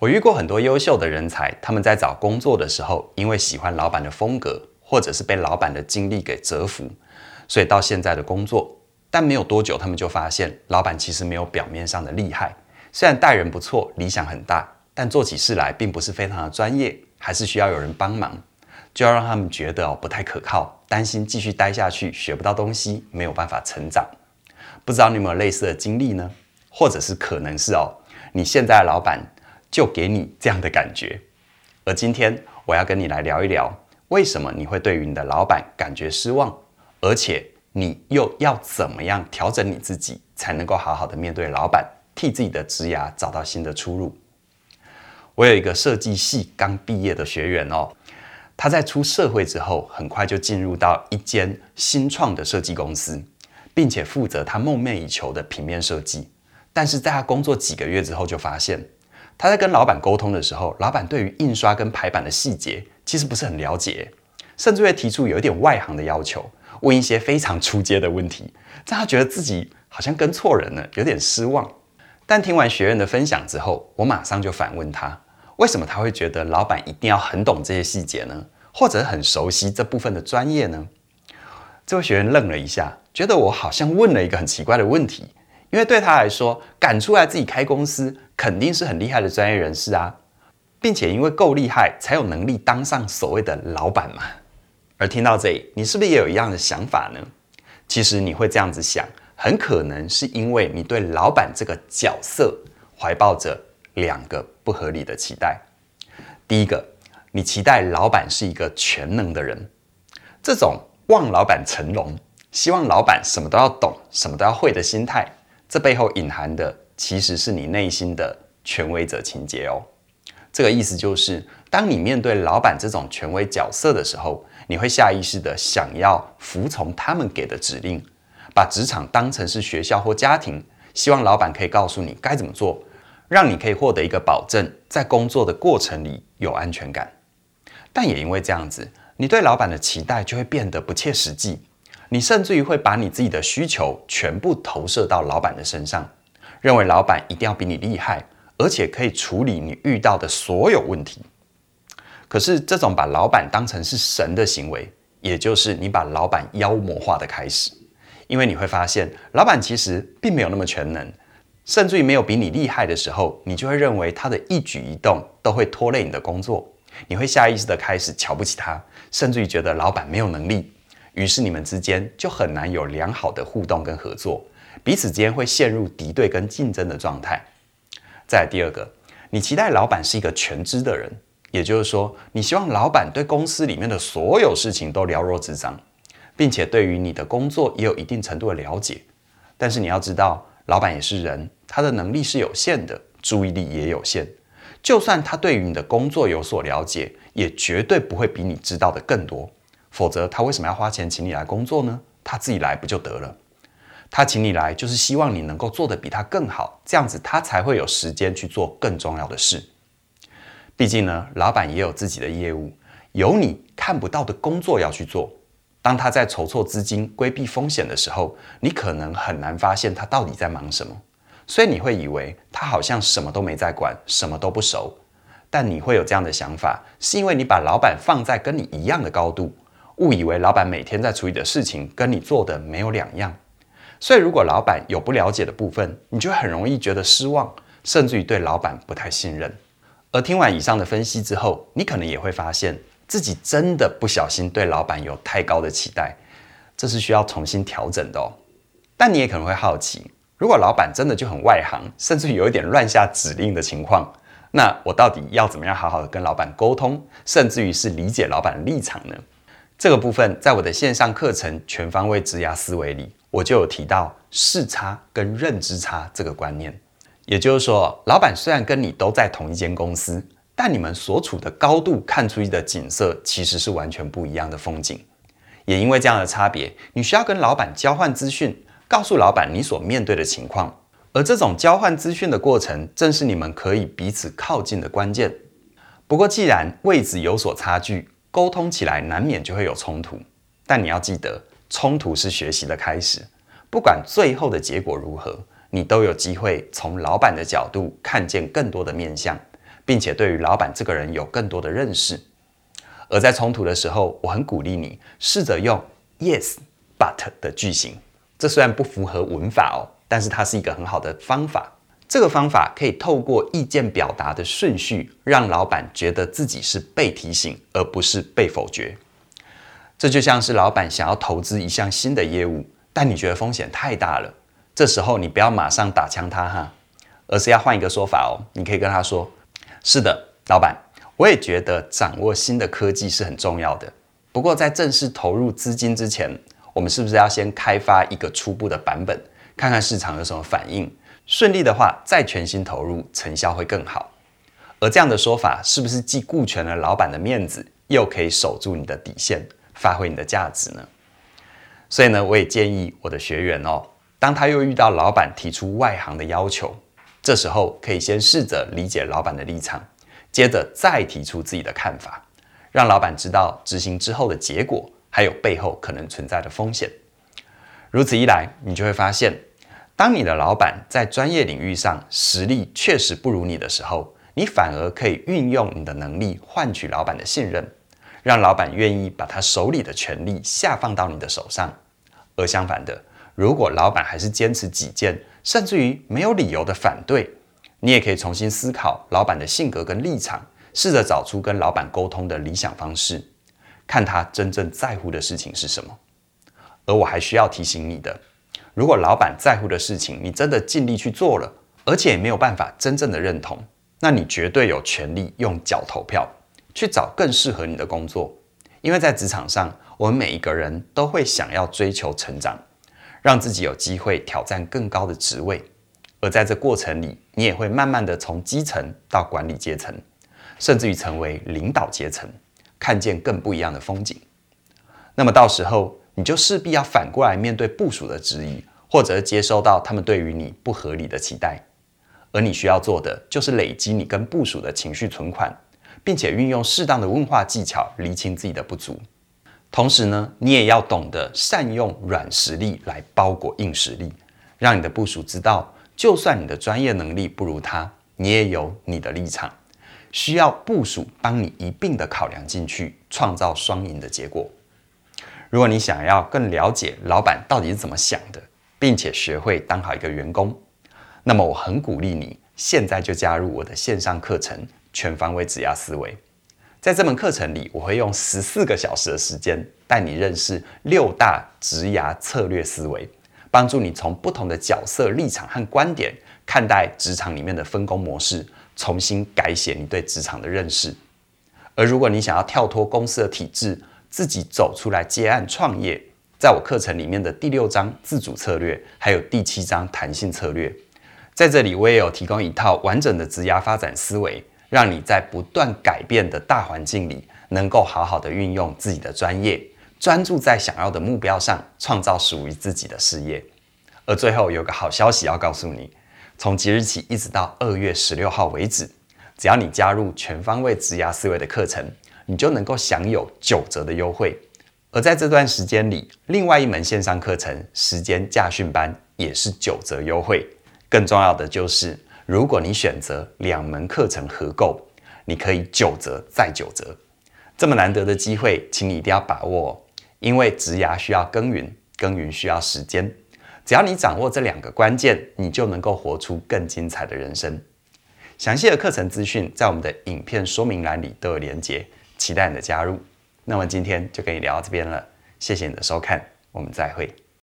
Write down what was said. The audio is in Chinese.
我遇过很多优秀的人才，他们在找工作的时候，因为喜欢老板的风格，或者是被老板的经历给折服，所以到现在的工作，但没有多久，他们就发现老板其实没有表面上的厉害，虽然待人不错，理想很大，但做起事来并不是非常的专业，还是需要有人帮忙，就要让他们觉得哦不太可靠，担心继续待下去学不到东西，没有办法成长。不知道你有没有类似的经历呢？或者是可能是哦，你现在的老板。就给你这样的感觉，而今天我要跟你来聊一聊，为什么你会对于你的老板感觉失望，而且你又要怎么样调整你自己，才能够好好的面对老板，替自己的职涯找到新的出路。我有一个设计系刚毕业的学员哦，他在出社会之后，很快就进入到一间新创的设计公司，并且负责他梦寐以求的平面设计。但是在他工作几个月之后，就发现。他在跟老板沟通的时候，老板对于印刷跟排版的细节其实不是很了解，甚至会提出有一点外行的要求，问一些非常出街的问题，让他觉得自己好像跟错人了，有点失望。但听完学员的分享之后，我马上就反问他，为什么他会觉得老板一定要很懂这些细节呢？或者很熟悉这部分的专业呢？这位学员愣了一下，觉得我好像问了一个很奇怪的问题。因为对他来说，赶出来自己开公司，肯定是很厉害的专业人士啊，并且因为够厉害，才有能力当上所谓的老板嘛。而听到这里，你是不是也有一样的想法呢？其实你会这样子想，很可能是因为你对老板这个角色怀抱着两个不合理的期待。第一个，你期待老板是一个全能的人，这种望老板成龙，希望老板什么都要懂，什么都要会的心态。这背后隐含的其实是你内心的权威者情结哦。这个意思就是，当你面对老板这种权威角色的时候，你会下意识的想要服从他们给的指令，把职场当成是学校或家庭，希望老板可以告诉你该怎么做，让你可以获得一个保证，在工作的过程里有安全感。但也因为这样子，你对老板的期待就会变得不切实际。你甚至于会把你自己的需求全部投射到老板的身上，认为老板一定要比你厉害，而且可以处理你遇到的所有问题。可是这种把老板当成是神的行为，也就是你把老板妖魔化的开始。因为你会发现，老板其实并没有那么全能，甚至于没有比你厉害的时候，你就会认为他的一举一动都会拖累你的工作。你会下意识的开始瞧不起他，甚至于觉得老板没有能力。于是你们之间就很难有良好的互动跟合作，彼此之间会陷入敌对跟竞争的状态。再第二个，你期待老板是一个全知的人，也就是说，你希望老板对公司里面的所有事情都了若指掌，并且对于你的工作也有一定程度的了解。但是你要知道，老板也是人，他的能力是有限的，注意力也有限。就算他对于你的工作有所了解，也绝对不会比你知道的更多。否则，他为什么要花钱请你来工作呢？他自己来不就得了？他请你来，就是希望你能够做得比他更好，这样子他才会有时间去做更重要的事。毕竟呢，老板也有自己的业务，有你看不到的工作要去做。当他在筹措资金、规避风险的时候，你可能很难发现他到底在忙什么，所以你会以为他好像什么都没在管，什么都不熟。但你会有这样的想法，是因为你把老板放在跟你一样的高度。误以为老板每天在处理的事情跟你做的没有两样，所以如果老板有不了解的部分，你就很容易觉得失望，甚至于对老板不太信任。而听完以上的分析之后，你可能也会发现自己真的不小心对老板有太高的期待，这是需要重新调整的哦。但你也可能会好奇，如果老板真的就很外行，甚至有一点乱下指令的情况，那我到底要怎么样好好的跟老板沟通，甚至于是理解老板立场呢？这个部分在我的线上课程《全方位职涯思维》里，我就有提到视差跟认知差这个观念。也就是说，老板虽然跟你都在同一间公司，但你们所处的高度看出去的景色其实是完全不一样的风景。也因为这样的差别，你需要跟老板交换资讯，告诉老板你所面对的情况。而这种交换资讯的过程，正是你们可以彼此靠近的关键。不过，既然位置有所差距，沟通起来难免就会有冲突，但你要记得，冲突是学习的开始。不管最后的结果如何，你都有机会从老板的角度看见更多的面相，并且对于老板这个人有更多的认识。而在冲突的时候，我很鼓励你试着用 yes but 的句型。这虽然不符合文法哦，但是它是一个很好的方法。这个方法可以透过意见表达的顺序，让老板觉得自己是被提醒，而不是被否决。这就像是老板想要投资一项新的业务，但你觉得风险太大了。这时候你不要马上打枪他哈，而是要换一个说法哦。你可以跟他说：“是的，老板，我也觉得掌握新的科技是很重要的。不过在正式投入资金之前，我们是不是要先开发一个初步的版本，看看市场有什么反应？顺利的话，再全心投入，成效会更好。而这样的说法，是不是既顾全了老板的面子，又可以守住你的底线？”发挥你的价值呢？所以呢，我也建议我的学员哦，当他又遇到老板提出外行的要求，这时候可以先试着理解老板的立场，接着再提出自己的看法，让老板知道执行之后的结果，还有背后可能存在的风险。如此一来，你就会发现，当你的老板在专业领域上实力确实不如你的时候，你反而可以运用你的能力换取老板的信任。让老板愿意把他手里的权力下放到你的手上，而相反的，如果老板还是坚持己见，甚至于没有理由的反对，你也可以重新思考老板的性格跟立场，试着找出跟老板沟通的理想方式，看他真正在乎的事情是什么。而我还需要提醒你的，如果老板在乎的事情你真的尽力去做了，而且也没有办法真正的认同，那你绝对有权利用脚投票。去找更适合你的工作，因为在职场上，我们每一个人都会想要追求成长，让自己有机会挑战更高的职位。而在这过程里，你也会慢慢的从基层到管理阶层，甚至于成为领导阶层，看见更不一样的风景。那么到时候，你就势必要反过来面对部署的质疑，或者接收到他们对于你不合理的期待。而你需要做的，就是累积你跟部署的情绪存款。并且运用适当的问话技巧，厘清自己的不足。同时呢，你也要懂得善用软实力来包裹硬实力，让你的部属知道，就算你的专业能力不如他，你也有你的立场，需要部署帮你一并的考量进去，创造双赢的结果。如果你想要更了解老板到底是怎么想的，并且学会当好一个员工，那么我很鼓励你现在就加入我的线上课程。全方位职涯思维，在这门课程里，我会用十四个小时的时间带你认识六大职涯策略思维，帮助你从不同的角色立场和观点看待职场里面的分工模式，重新改写你对职场的认识。而如果你想要跳脱公司的体制，自己走出来接案创业，在我课程里面的第六章自主策略，还有第七章弹性策略，在这里我也有提供一套完整的职涯发展思维。让你在不断改变的大环境里，能够好好的运用自己的专业，专注在想要的目标上，创造属于自己的事业。而最后有个好消息要告诉你，从即日起一直到二月十六号为止，只要你加入全方位职涯思维的课程，你就能够享有九折的优惠。而在这段时间里，另外一门线上课程时间驾训班也是九折优惠。更重要的就是。如果你选择两门课程合购，你可以九折再九折。这么难得的机会，请你一定要把握，因为职涯需要耕耘，耕耘需要时间。只要你掌握这两个关键，你就能够活出更精彩的人生。详细的课程资讯在我们的影片说明栏里都有连结，期待你的加入。那么今天就跟你聊到这边了，谢谢你的收看，我们再会。